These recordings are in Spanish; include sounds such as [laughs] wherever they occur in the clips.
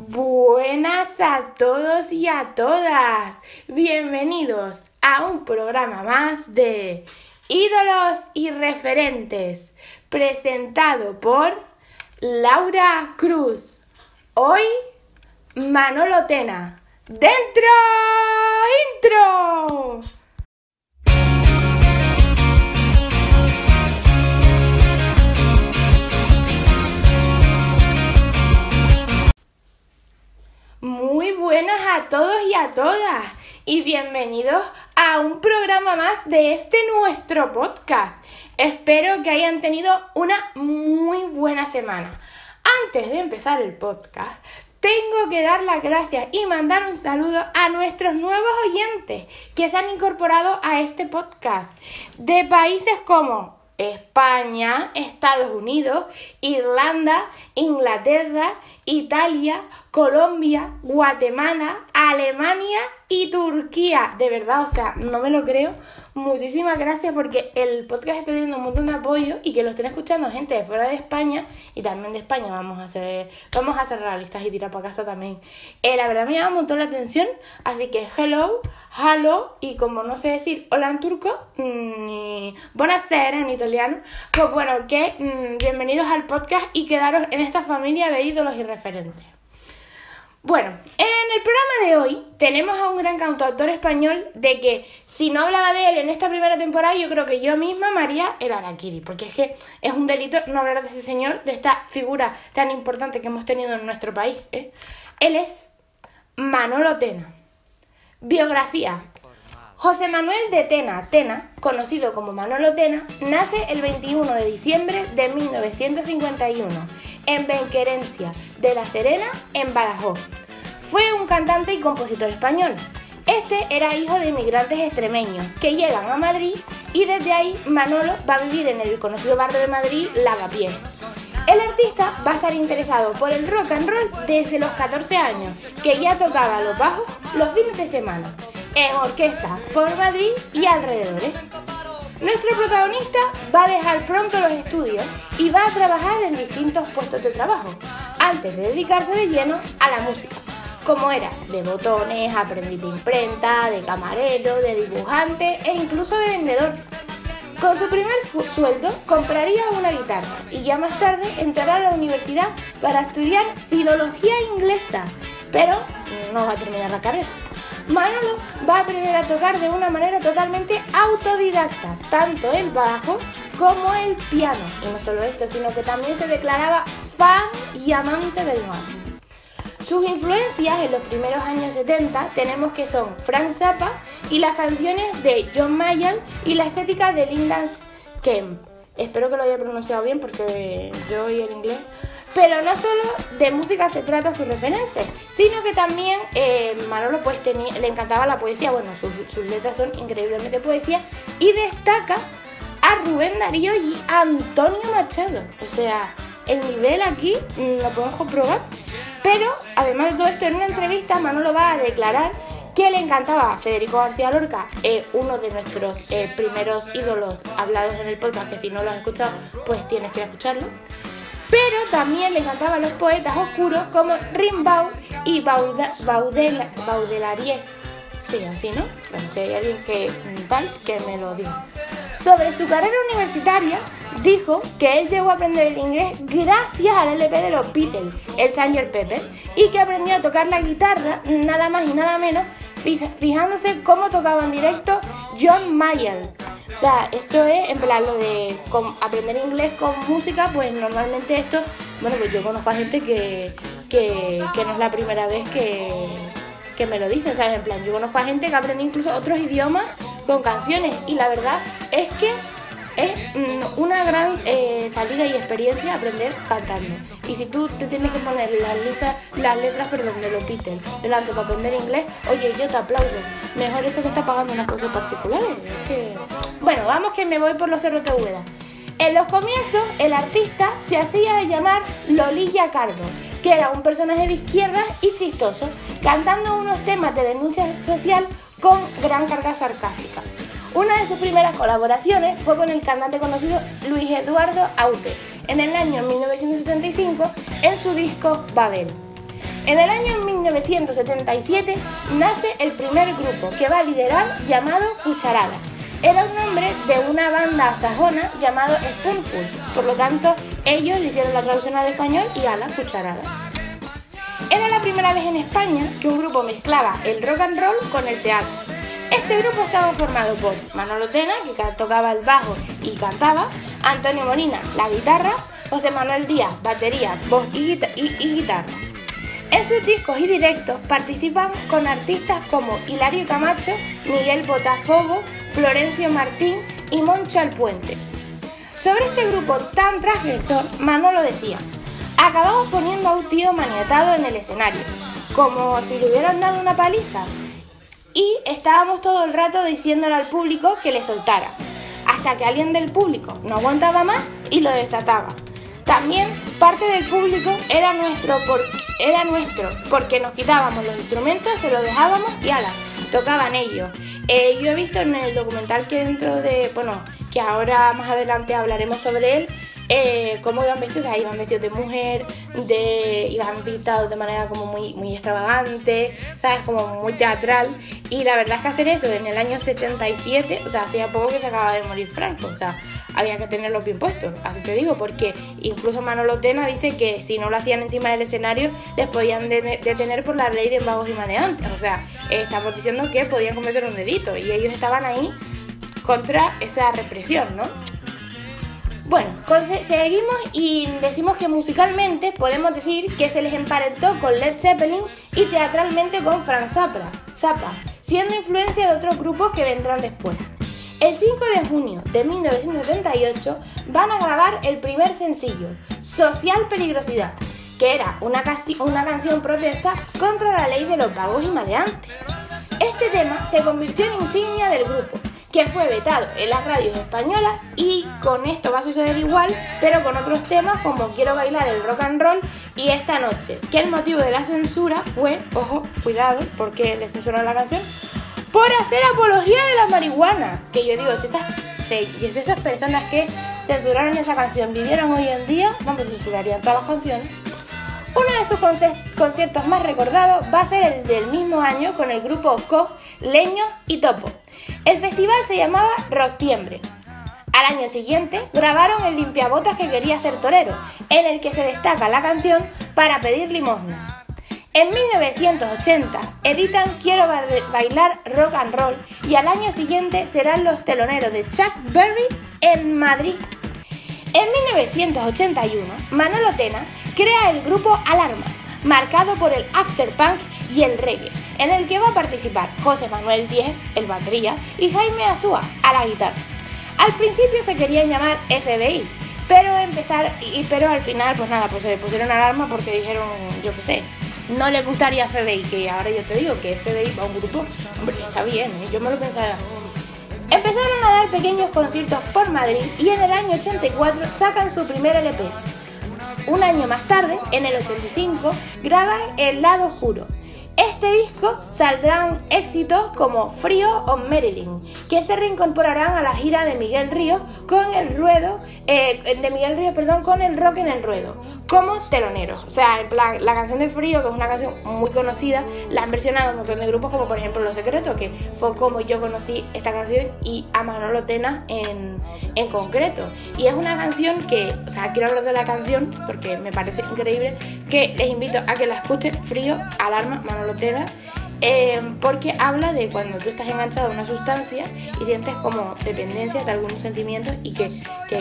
Buenas a todos y a todas. Bienvenidos a un programa más de Ídolos y Referentes, presentado por Laura Cruz. Hoy, Manolo Tena. ¡Dentro! ¡Intro! Muy buenas a todos y a todas y bienvenidos a un programa más de este nuestro podcast. Espero que hayan tenido una muy buena semana. Antes de empezar el podcast, tengo que dar las gracias y mandar un saludo a nuestros nuevos oyentes que se han incorporado a este podcast de países como España, Estados Unidos, Irlanda, Inglaterra, Italia, Colombia, Guatemala, Alemania y Turquía. De verdad, o sea, no me lo creo. Muchísimas gracias porque el podcast está teniendo un montón de apoyo y que lo estén escuchando gente de fuera de España y también de España. Vamos a hacer, vamos a hacer realistas y tirar para casa también. Eh, la verdad me llama un montón la atención, así que hello, hello y como no sé decir hola en turco ni buonasera en italiano, pues bueno, que mm, bienvenidos al podcast y quedaros en esta familia de ídolos y referentes. Bueno, en el programa de hoy tenemos a un gran cantautor español de que si no hablaba de él en esta primera temporada, yo creo que yo misma María el Araquiri, porque es que es un delito no hablar de ese señor, de esta figura tan importante que hemos tenido en nuestro país. ¿eh? Él es Manolo Tena. Biografía. José Manuel de Tena, Tena, conocido como Manolo Tena, nace el 21 de diciembre de 1951 en Benquerencia de la Serena, en Badajoz. Fue un cantante y compositor español. Este era hijo de inmigrantes extremeños que llegan a Madrid y desde ahí Manolo va a vivir en el conocido barrio de Madrid Lavapiés. El artista va a estar interesado por el rock and roll desde los 14 años, que ya tocaba los bajos los fines de semana, en orquesta por Madrid y alrededores. Nuestro protagonista va a dejar pronto los estudios y va a trabajar en distintos puestos de trabajo, antes de dedicarse de lleno a la música, como era de botones, aprendiz de imprenta, de camarero, de dibujante e incluso de vendedor. Con su primer sueldo compraría una guitarra y ya más tarde entrará a la universidad para estudiar filología inglesa, pero no va a terminar la carrera. Manolo va a aprender a tocar de una manera totalmente autodidacta, tanto el bajo como el piano. Y no solo esto, sino que también se declaraba fan y amante del mar. Sus influencias en los primeros años 70 tenemos que son Frank Zappa y las canciones de John Mayer y la estética de Linda Kemp. Espero que lo haya pronunciado bien porque yo oí el inglés. Pero no solo de música se trata su referente, sino que también eh, Manolo pues le encantaba la poesía, bueno, sus, sus letras son increíblemente poesía y destaca a Rubén Darío y Antonio Machado. O sea, el nivel aquí mm, lo podemos comprobar. Pero además de todo esto, en una entrevista Manolo va a declarar que le encantaba a Federico García Lorca, eh, uno de nuestros eh, primeros ídolos hablados en el podcast, que si no lo has escuchado, pues tienes que escucharlo. Pero también le encantaban los poetas oscuros como Rimbaud y Baudelaire. Sí, así, ¿no? Bueno, si hay alguien que tal, que me lo diga. Sobre su carrera universitaria, dijo que él llegó a aprender el inglés gracias al LP de los Beatles, el Sgt. Pepper, y que aprendió a tocar la guitarra nada más y nada menos fijándose cómo tocaba en directo John Mayer. O sea, esto es en plan lo de aprender inglés con música, pues normalmente esto, bueno, pues yo conozco a gente que, que, no es la primera vez que, que me lo dicen, ¿sabes? En plan, yo conozco a gente que aprende incluso otros idiomas con canciones y la verdad es que es mm, una gran eh, salida y experiencia aprender cantando. Y si tú te tienes que poner las, listas, las letras perdón, de los Beatles delante para aprender inglés, oye, yo te aplaudo. Mejor eso que está pagando unas cosas particulares. Bueno, vamos que me voy por los cerros de Úbeda. En los comienzos, el artista se hacía llamar Lolilla Cardo, que era un personaje de izquierda y chistoso, cantando unos temas de denuncia social con gran carga sarcástica. Una de sus primeras colaboraciones fue con el cantante conocido Luis Eduardo Aute en el año 1975 en su disco Babel. En el año 1977 nace el primer grupo que va a liderar llamado Cucharada. Era un nombre de una banda sajona llamado Spoonful, por lo tanto ellos le hicieron la traducción al español y a la cucharada. Era la primera vez en España que un grupo mezclaba el rock and roll con el teatro. Este grupo estaba formado por Manolo Tena, que tocaba el bajo y cantaba, Antonio Molina, la guitarra, José Manuel Díaz, batería, voz y, guitarra. En sus discos y directos participan con artistas como Hilario Camacho, Miguel Botafogo, Florencio Martín y Moncho Puente. Sobre este grupo tan transgresor, Manolo decía, acabamos poniendo a un tío maniatado en el escenario, como si le hubieran dado una paliza. Y estábamos todo el rato diciéndole al público que le soltara, hasta que alguien del público no aguantaba más y lo desataba. También parte del público era nuestro, era nuestro porque nos quitábamos los instrumentos, se los dejábamos y ala, tocaban ellos. Eh, yo he visto en el documental que dentro de, bueno, que ahora más adelante hablaremos sobre él, eh, cómo iban vestidos, o sea, iban vestidos de mujer, de, iban pintados de manera como muy, muy extravagante, ¿sabes? Como muy teatral. Y la verdad es que hacer eso en el año 77, o sea, hacía poco que se acaba de morir Franco, o sea, había que tenerlo bien puestos, así te digo, porque incluso Manolo Tena dice que si no lo hacían encima del escenario, les podían detener por la ley de vagos y maneantes, o sea, estamos diciendo que podían cometer un delito y ellos estaban ahí contra esa represión, ¿no? Bueno, seguimos y decimos que musicalmente podemos decir que se les emparentó con Led Zeppelin y teatralmente con Frank Zappa, Zappa siendo influencia de otros grupos que vendrán después. El 5 de junio de 1978 van a grabar el primer sencillo, Social Peligrosidad, que era una, una canción protesta contra la ley de los vagos y maleantes. Este tema se convirtió en insignia del grupo que fue vetado en las radios españolas y con esto va a suceder igual, pero con otros temas como Quiero bailar el rock and roll y esta noche, que el motivo de la censura fue, ojo, cuidado, porque le censuraron la canción, por hacer apología de la marihuana. Que yo digo, si esas, si esas personas que censuraron esa canción vivieran hoy en día, vamos, censurarían todas las canciones. Uno de sus conciertos más recordados va a ser el del mismo año con el grupo Co, Leño y Topo. El festival se llamaba Rocktiembre. Al año siguiente grabaron el limpiabotas que quería ser torero, en el que se destaca la canción Para pedir limosna. En 1980 editan Quiero bailar rock and roll y al año siguiente serán los teloneros de Chuck Berry en Madrid. En 1981, Manolo Tena crea el grupo Alarma, marcado por el afterpunk y el reggae, en el que va a participar José Manuel Díez, el batería, y Jaime Azúa, a la guitarra. Al principio se querían llamar FBI, pero empezar y pero al final pues nada, pues se pusieron alarma porque dijeron, yo qué sé, no le gustaría FBI, que ahora yo te digo que FBI va a un grupo, hombre, está bien, ¿eh? yo me lo pensaba. Empezaron a dar pequeños conciertos por Madrid y en el año 84 sacan su primer LP, un año más tarde, en el 85, graban El lado oscuro. Este disco saldrán éxitos como Frío o Marilyn, que se reincorporarán a la gira de Miguel Ríos con el ruedo, eh, de Miguel Ríos, perdón, con el rock en el ruedo, como teloneros. O sea, la canción de Frío, que es una canción muy conocida, la han versionado un montón de grupos, como por ejemplo Los Secretos, que fue como yo conocí esta canción, y a Manolo Tena en, en concreto. Y es una canción que, o sea, quiero hablar de la canción porque me parece increíble, que les invito a que la escuchen, Frío, Alarma, Manolo Tena eh, porque habla de cuando tú estás enganchado a una sustancia y sientes como dependencia de algunos sentimientos y que,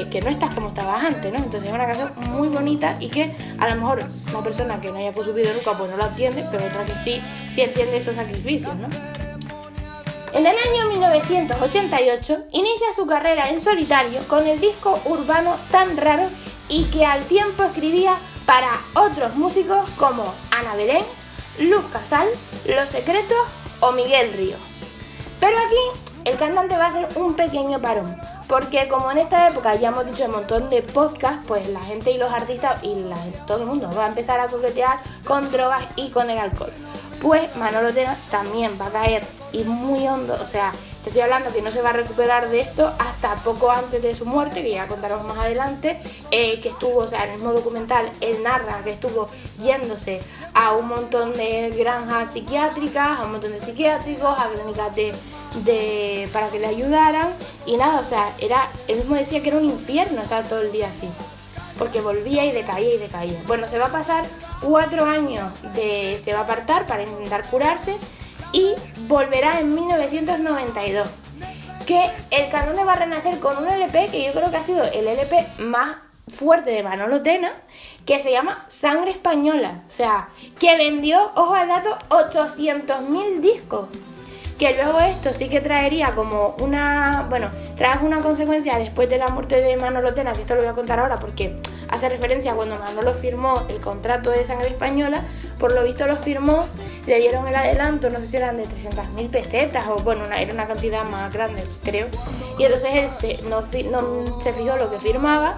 que, no estás como estabas antes, ¿no? Entonces es una canción muy bonita y que a lo mejor una persona que no haya consumido nunca pues no la entiende, pero otra que sí, sí entiende esos sacrificios, ¿no? En el año 1988 inicia su carrera en solitario con el disco urbano tan raro y que al tiempo escribía para otros músicos como Ana Belén, Luz Casal, Los Secretos o Miguel Río. Pero aquí el cantante va a hacer un pequeño parón, porque como en esta época ya hemos dicho un montón de podcasts, pues la gente y los artistas y todo el mundo va a empezar a coquetear con drogas y con el alcohol. Pues Manolo Tena también va a caer y muy hondo, o sea, te estoy hablando que no se va a recuperar de esto hasta poco antes de su muerte, que ya contaremos más adelante, eh, que estuvo, o sea, en el mismo documental, él narra que estuvo yéndose a un montón de granjas psiquiátricas, a un montón de psiquiátricos, a clínicas de, para que le ayudaran, y nada, o sea, era, él mismo decía que era un infierno estar todo el día así porque volvía y decaía y decaía. Bueno, se va a pasar cuatro años de se va a apartar para intentar curarse y volverá en 1992. Que el Candón va a renacer con un LP que yo creo que ha sido el LP más fuerte de Manolo Tena, que se llama Sangre Española. O sea, que vendió, ojo al dato, 800.000 discos que luego esto sí que traería como una, bueno, trae una consecuencia después de la muerte de Manolo Tena, que esto lo voy a contar ahora porque hace referencia a cuando Manolo firmó el contrato de sangre española, por lo visto lo firmó, le dieron el adelanto, no sé si eran de 300.000 pesetas o bueno, era una cantidad más grande, creo, y entonces él no se fijó lo que firmaba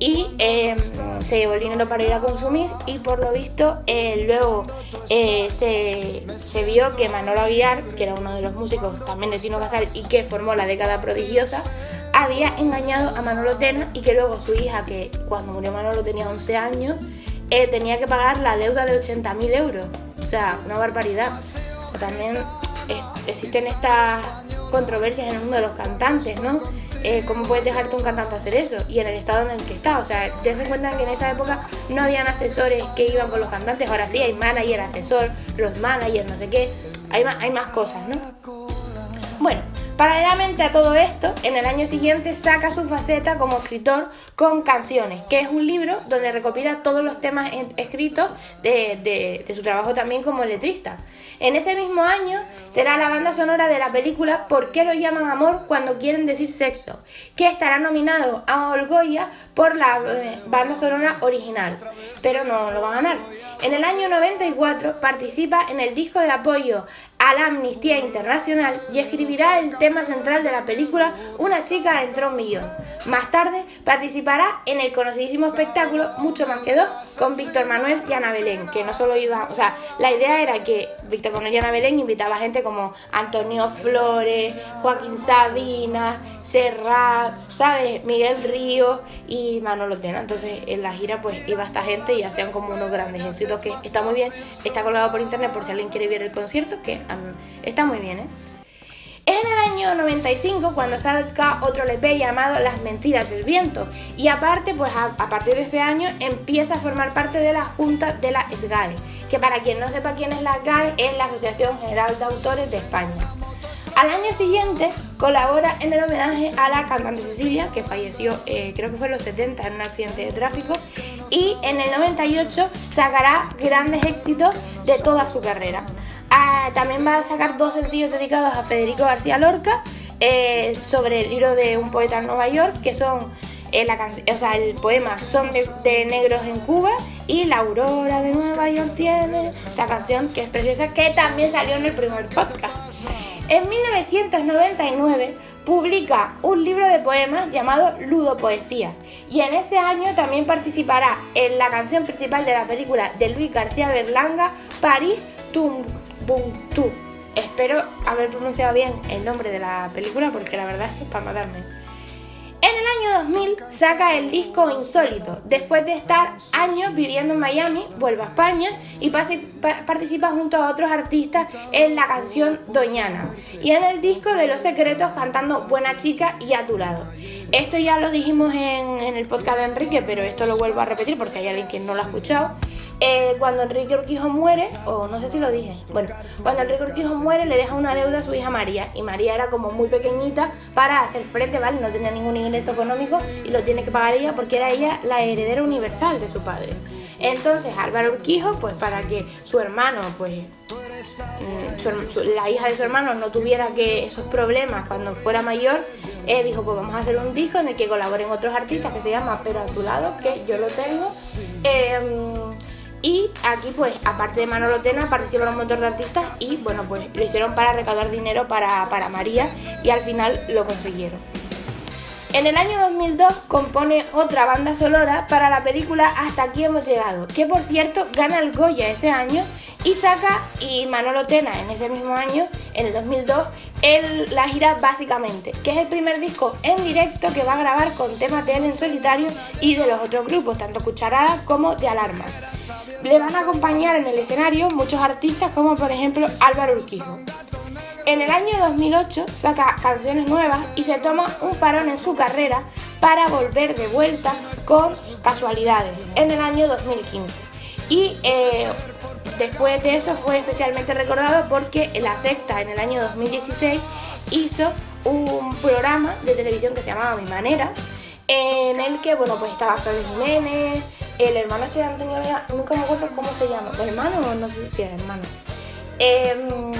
y em, se llevó el dinero para ir a consumir y por lo visto eh, luego eh, se, vio que Manolo Aguiar, que era uno de los músicos también de Tino Casal y que formó la década prodigiosa, había engañado a Manolo Tena y que luego su hija, que cuando murió Manolo tenía 11 años, eh, tenía que pagar la deuda de 80.000 euros. O sea, una barbaridad. También existen estas controversias en el mundo de los cantantes, ¿no? Eh, ¿cómo puedes dejarte un cantante hacer eso? Y en el estado en el que está. O sea, ten en cuenta que en esa época no habían asesores que iban con los cantantes, ahora sí hay manager, asesor, los managers, no sé qué. Hay más, hay más cosas, ¿no? Bueno, Paralelamente a todo esto, en el año siguiente saca su faceta como escritor con Canciones, que es un libro donde recopila todos los temas escritos de, su trabajo también como letrista. En ese mismo año será la banda sonora de la película ¿Por qué lo llaman amor cuando quieren decir sexo? que estará nominado a Olgoya por la eh, banda sonora original, pero no lo va a ganar. En el año 94 participa en el disco de apoyo a la Amnistía Internacional y escribirá el tema central de la película Una chica entró un millón. Más tarde participará en el conocidísimo espectáculo Mucho más que dos con Víctor Manuel y Ana Belén, que no solo iba, o sea, la idea era que Víctor Manuel y Ana Belén invitaba a gente como Antonio Flores, Joaquín Sabina, Serrat, ¿sabes? Miguel Río y Manolo Tena. Entonces en la gira pues iba esta gente y hacían como unos grandes éxitos que está muy bien, está colgado por internet por si alguien quiere ver el concierto, que está muy bien, ¿eh? Es en el año 95 cuando saca otro LP llamado Las Mentiras del Viento y aparte, pues a, partir de ese año empieza a formar parte de la Junta de la SGAE, que para quien no sepa quién es la SGAE es la Asociación General de Autores de España. Al año siguiente colabora en el homenaje a la cantante Cecilia, que falleció eh, creo que fue en los 70 en un accidente de tráfico, y en el 98 sacará grandes éxitos de toda su carrera. Ah, también va a sacar dos sencillos dedicados a Federico García Lorca eh, sobre el libro de un poeta en Nueva York, que son eh, la o sea, el poema Son de, de, Negros en Cuba y La Aurora de Nueva York tiene esa canción que es preciosa, que también salió en el primer podcast. En 1999 publica un libro de poemas llamado Ludo Poesía y en ese año también participará en la canción principal de la película de Luis García Berlanga, París Tum Tú. Espero haber pronunciado bien el nombre de la película porque la verdad es que es para matarme. En el año 2000 saca el disco Insólito. Después de estar años viviendo en Miami, vuelve a España y participa junto a otros artistas en la canción Doñana y en el disco de Los Secretos cantando Buena Chica y A Tu Lado. Esto ya lo dijimos en, en el podcast de Enrique, pero esto lo vuelvo a repetir por si hay alguien que no lo ha escuchado. Eh, cuando Enrique Urquijo muere, o no sé si lo dije, bueno, cuando Enrique Urquijo muere le deja una deuda a su hija María y María era como muy pequeñita para hacer frente, ¿vale? No tenía ningún ingreso económico y lo tiene que pagar ella porque era ella la heredera universal de su padre. Entonces Álvaro Urquijo, pues para que su hermano, pues mm, la hija de su hermano no tuviera que esos problemas cuando fuera mayor, eh, dijo pues vamos a hacer un disco en el que colaboren otros artistas que se llama Pero a tu lado, que yo lo tengo. Em, y aquí, pues, aparte de Manolo Tena, participaron un montón de artistas y, bueno, pues lo hicieron para recaudar dinero para, para María y al final lo consiguieron. En el año 2002 compone otra banda sonora para la película Hasta aquí hemos llegado, que por cierto gana el Goya ese año y saca, y Manolo Tena en ese mismo año, en el 2002, la gira básicamente, que es el primer disco en directo que va a grabar con temas de él en solitario y de los otros grupos, tanto Cucharada como de Alarma. Le van a acompañar en el escenario muchos artistas como por ejemplo Álvaro Urquijo. En el año 2008 saca canciones nuevas y se toma un parón en su carrera para volver de vuelta con Casualidades en el año 2015. Y eh, después de eso fue especialmente recordado porque La Secta en el año 2016 hizo un programa de televisión que se llamaba Mi Manera, en el que bueno pues estaba Fabio Jiménez, el hermano este de Antonio Vega, nunca me acuerdo cómo se llama, hermano o no sé si es hermano. Em,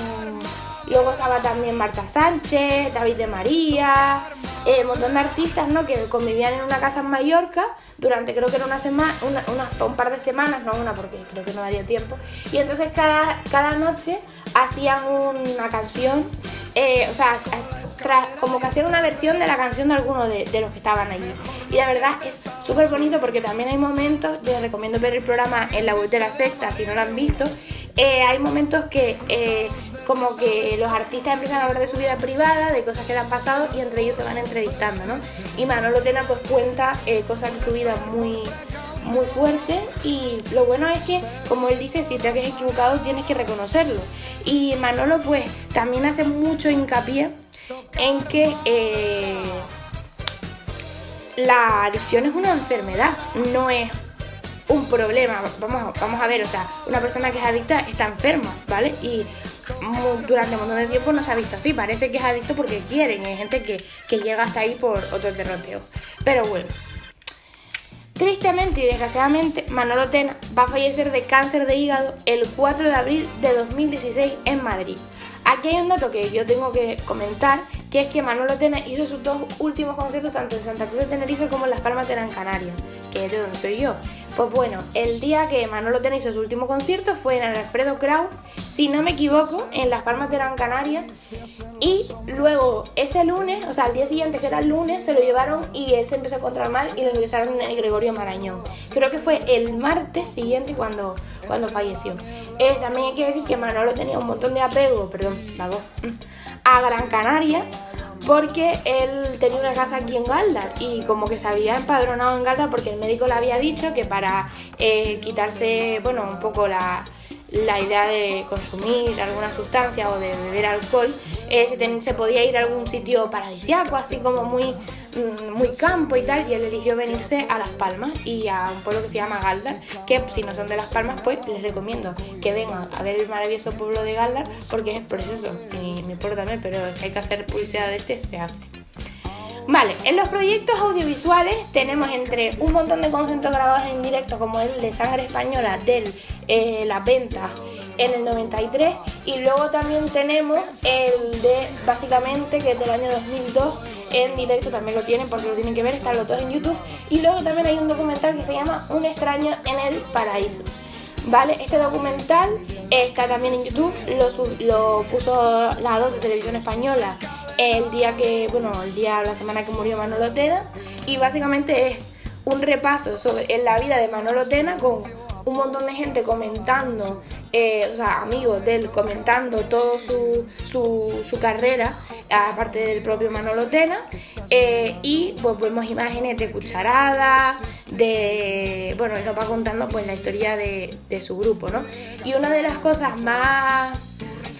luego estaba también Marta Sánchez, David de María, eh, un montón de artistas ¿no? que convivían en una casa en Mallorca durante creo que era una semana, un par de semanas, no una porque creo que no daría tiempo. Y entonces cada, noche hacían una canción, eh, o sea, como que hacían una versión de la canción de alguno de, los que estaban allí. Y la verdad es súper bonito porque también hay momentos, yo les recomiendo ver el programa en la web de la secta si no lo han visto, eh, hay momentos que eh, como que los artistas empiezan a hablar de su vida privada, de cosas que le han pasado y entre ellos se van entrevistando, ¿no? Y Manolo Tena pues cuenta eh, cosas de su vida muy muy fuerte y lo bueno es que como él dice si te has equivocado tienes que reconocerlo y Manolo pues también hace mucho hincapié en que la adicción es una enfermedad no es un problema. Vamos, vamos a ver, o sea, una persona que es adicta está enferma, ¿vale? Y durante un montón de tiempo no se ha visto así. Parece que es adicto porque quieren. Hay gente que, llega hasta ahí por otro derroteo. Pero bueno. Tristemente y desgraciadamente, Manolo Tena va a fallecer de cáncer de hígado el 4 de abril de 2016 en Madrid. Aquí hay un dato que yo tengo que comentar, que es que Manolo Tena hizo sus dos últimos conciertos tanto en Santa Cruz de Tenerife como en Las Palmas de Gran Canaria, que es de donde soy yo. Pues bueno, el día que Manolo Tena hizo su último concierto fue en el Alfredo Krau, si no me equivoco, en Las Palmas de Gran Canaria. Y luego ese lunes, o sea, al día siguiente, que era el lunes, se lo llevaron y él se empezó a encontrar mal y lo ingresaron en el Gregorio Marañón. Creo que fue el martes siguiente cuando, cuando falleció. Eh, también hay que decir que Manolo tenía un montón de apego, perdón, la voz, [laughs] a Gran Canaria porque él tenía una casa aquí en Galdar y como que se había empadronado en Galdar porque el médico le había dicho que para eh, quitarse, bueno, un poco la, la idea de consumir alguna sustancia o de beber alcohol, eh, se, podía ir a algún sitio paradisiaco, así como muy, muy campo y tal, y él eligió venirse a Las Palmas y a un pueblo que se llama Galdar, que si no son de Las Palmas, pues les recomiendo que vengan a ver el maravilloso pueblo de Galdar, porque es precioso, y mi pueblo también, pero si hay que hacer publicidad de este, se hace. Vale, en los proyectos audiovisuales tenemos entre un montón de conciertos grabados en directo, como el de Sangre Española del eh, Las Ventas en el 93, y luego también tenemos el de básicamente que es del año 2002 en directo también lo tienen porque lo tienen que ver, están los dos en YouTube. Y luego también hay un documental que se llama Un extraño en el paraíso. ¿Vale? Este documental está también en YouTube, lo, lo puso la dos de televisión española el día que, bueno, el día, la semana que murió Manolo Tena y básicamente es un repaso sobre la vida de Manolo Tena con un montón de gente comentando, eh, o sea, amigos de comentando todo su, su, carrera, aparte del propio Manolo Tena, eh, y pues vemos imágenes de cucharadas, de, bueno, él nos va contando pues la historia de, de su grupo, ¿no? Y una de las cosas más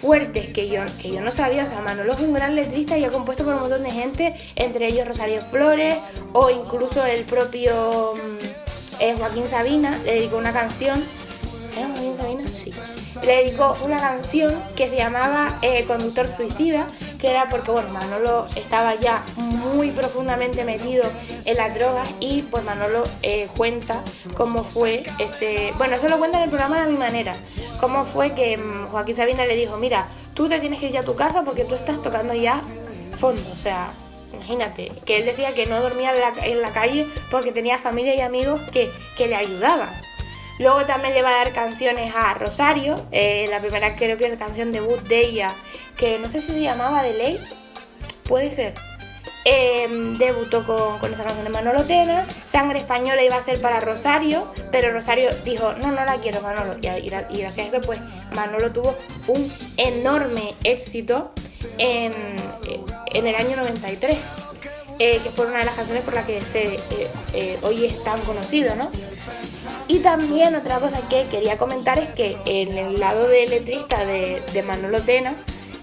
fuertes que yo, que yo no sabía. O sea, Manolo es un gran letrista y ha compuesto por un montón de gente, entre ellos Rosario Flores o incluso el propio mm, eh, Joaquín Sabina le dedicó una canción. Le dedicó una canción que se llamaba eh, Conductor Suicida, que era porque, bueno, Manolo estaba ya muy profundamente metido en las drogas y pues Manolo eh, cuenta cómo fue ese... Bueno, eso lo cuenta en el programa de mi manera, cómo fue que mm, Joaquín Sabina le dijo, mira, tú te tienes que ir a tu casa porque tú estás tocando ya fondo, o sea, imagínate, que él decía que no dormía en la, calle porque tenía familia y amigos que, que le ayudaban. Luego también le va a dar canciones a Rosario, eh, la primera creo que es la canción debut de ella, que no sé si se llamaba De Ley, puede ser. Em, debutó con, esa canción de Manolo Tena, Sangre Española iba a ser para Rosario, pero Rosario dijo, no, no la quiero Manolo, y, y gracias a eso pues Manolo tuvo un enorme éxito en, en el año 93. Eh, que fue una de las canciones por las que se, eh, hoy es tan conocido, ¿no? Y también otra cosa que quería comentar es que en el lado de letrista de, de Manolo Tena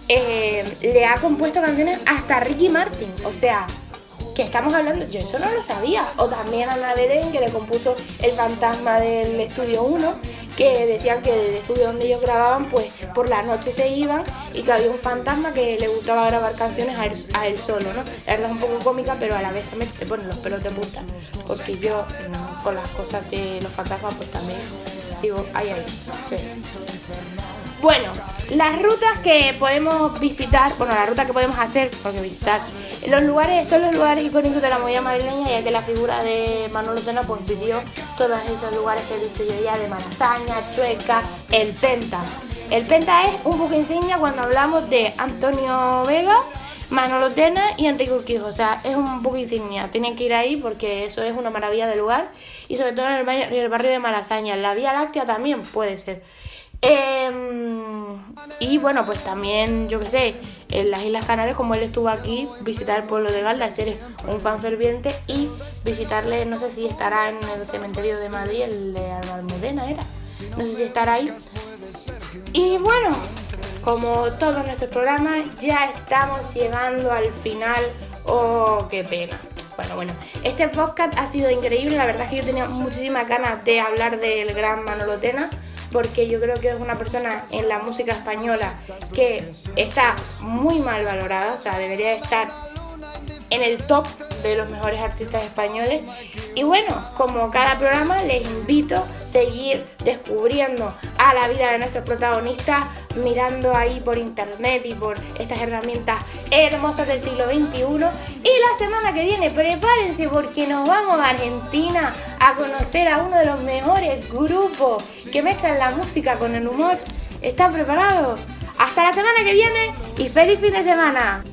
eh, le ha compuesto canciones hasta Ricky Martin, o sea, que estamos hablando, yo eso no lo sabía. O también Ana Belén, que le compuso El fantasma del estudio 1, que decían que del estudio donde ellos grababan, pues por la noche se iban y que había un fantasma que le gustaba grabar canciones a él, solo, ¿no? La verdad es un poco cómica, pero a la vez también te ponen los pelos de punta. Porque yo, con las cosas de los fantasmas, pues también digo, ay, ay, sí. Bueno, las rutas que podemos visitar, bueno, la ruta que podemos hacer, porque visitar, los lugares son los lugares icónicos de la movida madrileña, ya que la figura de Manolo Tena pues vivió todos esos lugares que he visto yo ya de Malasaña, Chueca, el Penta. El Penta es un buque insignia cuando hablamos de Antonio Vega, Manolo Tena y Enrique Urquijo. O sea, es un buque insignia. Tienen que ir ahí porque eso es una maravilla de lugar. Y sobre todo en el, barrio de Malasaña. La Vía Láctea también puede ser. Em, y bueno, pues también, yo que sé, en las Islas Canarias, como él estuvo aquí, visitar el pueblo de Galda, ser un fan ferviente y visitarle, no sé si estará en el cementerio de Madrid, el de Almudena era, no sé si estará ahí. Y bueno, como todos nuestros programas, ya estamos llegando al final. Oh, qué pena. Bueno, bueno, este podcast ha sido increíble, la verdad es que yo tenía muchísimas ganas de hablar del gran Manolo Tena porque yo creo que es una persona en la música española que está muy mal valorada, o sea, debería estar en el top de los mejores artistas españoles. Y bueno, como cada programa, les invito a seguir descubriendo a la vida de nuestros protagonistas, mirando ahí por internet y por estas herramientas hermosas del siglo XXI. Y la semana que viene, prepárense porque nos vamos a Argentina a conocer a uno de los mejores grupos que mezclan la música con el humor. ¿Están preparados? Hasta la semana que viene y feliz fin de semana.